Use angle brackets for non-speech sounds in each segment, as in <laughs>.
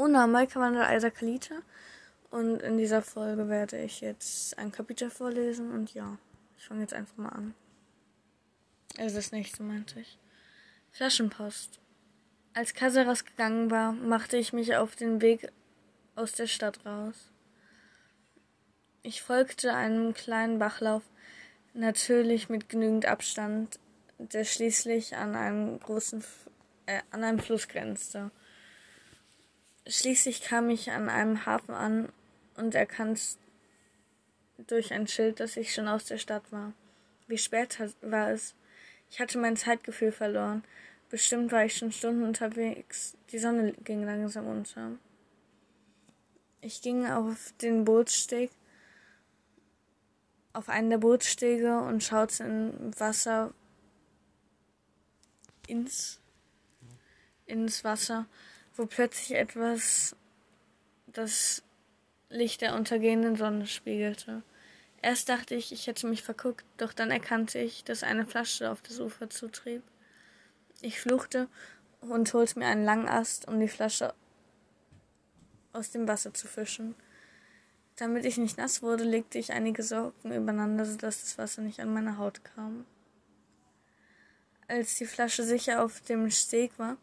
Una Malkawander Alsa Kalita. Und in dieser Folge werde ich jetzt ein Kapitel vorlesen und ja, ich fange jetzt einfach mal an. Also das nächste meinte ich. Flaschenpost. Als Casaras gegangen war, machte ich mich auf den Weg aus der Stadt raus. Ich folgte einem kleinen Bachlauf, natürlich mit genügend Abstand, der schließlich an einem großen, äh, an einem Fluss grenzte. Schließlich kam ich an einem Hafen an und erkannte durch ein Schild, dass ich schon aus der Stadt war. Wie spät war es? Ich hatte mein Zeitgefühl verloren. Bestimmt war ich schon Stunden unterwegs. Die Sonne ging langsam unter. Ich ging auf den Bootssteg, auf einen der Bootsstege und schaute in Wasser, ins, ins Wasser, wo plötzlich etwas das Licht der untergehenden Sonne spiegelte. Erst dachte ich, ich hätte mich verguckt, doch dann erkannte ich, dass eine Flasche auf das Ufer zutrieb. Ich fluchte und holte mir einen langen Ast, um die Flasche aus dem Wasser zu fischen. Damit ich nicht nass wurde, legte ich einige Socken übereinander, sodass das Wasser nicht an meine Haut kam. Als die Flasche sicher auf dem Steg war,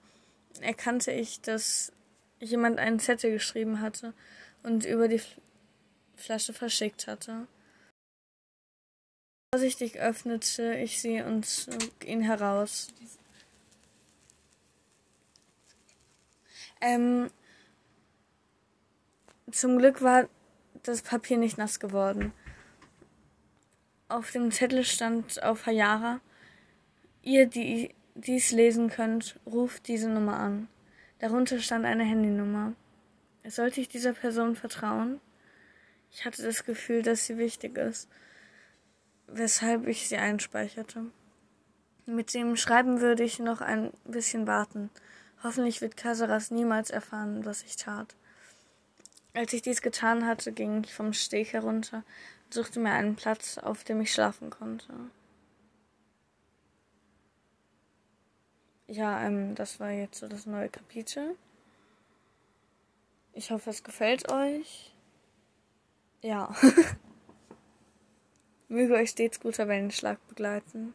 erkannte ich, dass jemand einen Zettel geschrieben hatte und über die Flasche verschickt hatte. Vorsichtig öffnete ich sie und zog ihn heraus. Ähm, zum Glück war das Papier nicht nass geworden. Auf dem Zettel stand auf Hayara, ihr, die dies lesen könnt, ruft diese Nummer an. Darunter stand eine Handynummer. Sollte ich dieser Person vertrauen? Ich hatte das Gefühl, dass sie wichtig ist, weshalb ich sie einspeicherte. Mit dem Schreiben würde ich noch ein bisschen warten. Hoffentlich wird Casaras niemals erfahren, was ich tat. Als ich dies getan hatte, ging ich vom Steg herunter und suchte mir einen Platz, auf dem ich schlafen konnte. Ja, ähm, das war jetzt so das neue Kapitel. Ich hoffe, es gefällt euch. Ja. <laughs> Möge euch stets guter Wellenschlag begleiten.